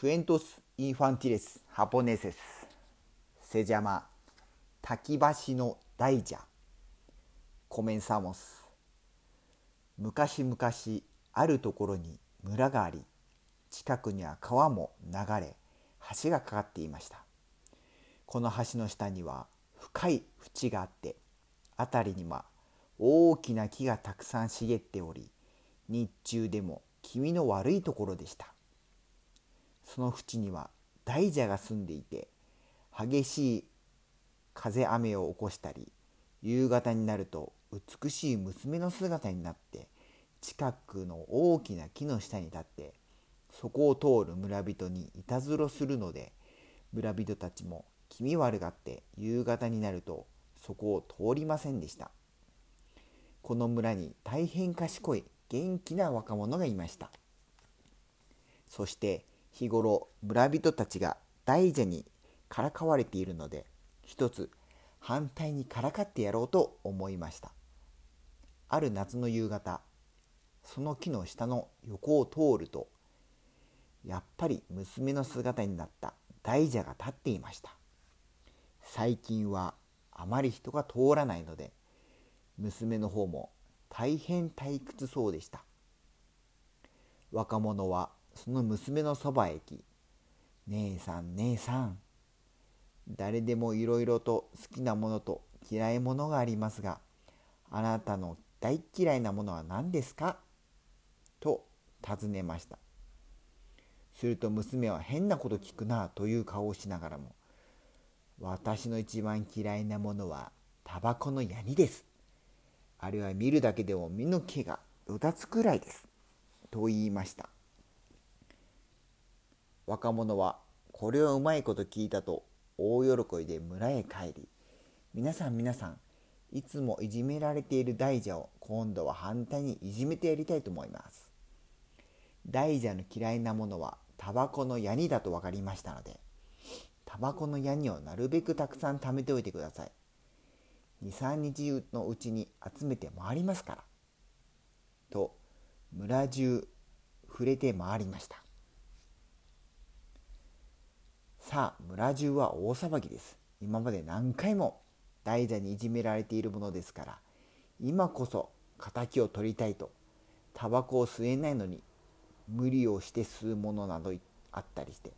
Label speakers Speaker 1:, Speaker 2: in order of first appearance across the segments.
Speaker 1: クエントス・インファンティレス・ハポネセスセジャマ滝橋の大蛇コメンサモス昔々あるところに村があり近くには川も流れ橋がかかっていましたこの橋の下には深い淵があって辺りには大きな木がたくさん茂っており日中でも気味の悪いところでしたその淵には大蛇が住んでいて激しい風雨を起こしたり夕方になると美しい娘の姿になって近くの大きな木の下に立ってそこを通る村人にいたずらするので村人たちも気味悪がって夕方になるとそこを通りませんでした。この村に大変賢い元気な若者がいました。そして日頃村人たちが大蛇にからかわれているので一つ反対にからかってやろうと思いました。ある夏の夕方その木の下の横を通るとやっぱり娘の姿になった大蛇が立っていました。最近はあまり人が通らないので娘の方も大変退屈そうでした。若者はその娘のそばへ行き「姉さん姉さん。誰でもいろいろと好きなものと嫌いものがありますがあなたの大嫌いなものは何ですか?」と尋ねました。すると娘は変なこと聞くなという顔をしながらも私の一番嫌いなものはタバコのヤニです。あれは見るだけでも身の毛がうだつくらいです。と言いました。若者はこれをうまいこと聞いたと大喜びで村へ帰り皆さん皆さんいつもいじめられている大蛇を今度は反対にいじめてやりたいと思います。大蛇の嫌いなものはタバコのヤニだと分かりましたのでタバコのヤニをなるべくたくさん貯めておいてください。23日のうちに集めて回りますからと村中触れて回りました。さあ村中は大騒ぎです。今まで何回も大蛇にいじめられているものですから今こそ敵を取りたいとタバコを吸えないのに無理をして吸うものなどあったりして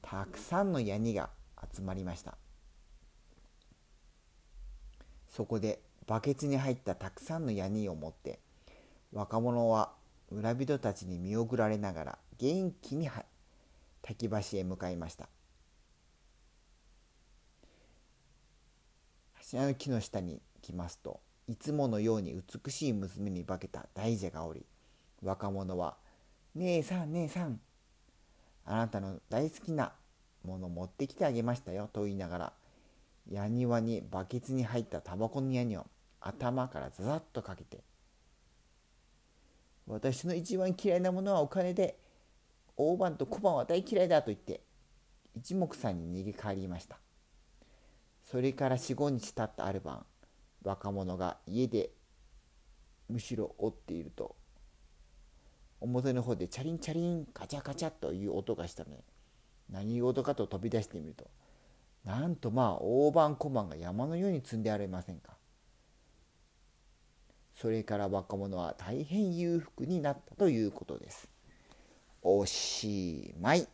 Speaker 1: たくさんのヤニが集まりました。そこでバケツに入ったたくさんのヤニを持って若者は村人たちに見送られながら元気に滝橋へ向かいました。柱の木の下に来ますといつものように美しい娘に化けた大蛇がおり若者は「姉さん姉さんあなたの大好きなもの持ってきてあげましたよ」と言いながら矢庭にバケツに入ったタバコの矢にを頭からザザッとかけて「私の一番嫌いなものはお金で大判と小判は大嫌いだ」と言って一目散に逃げ帰りました。それから45日経ったある晩若者が家でむしろ折っていると表の方でチャリンチャリンカチャカチャという音がしたので何事かと飛び出してみるとなんとまあ大判小判が山のように積んでありませんかそれから若者は大変裕福になったということです。おしまい。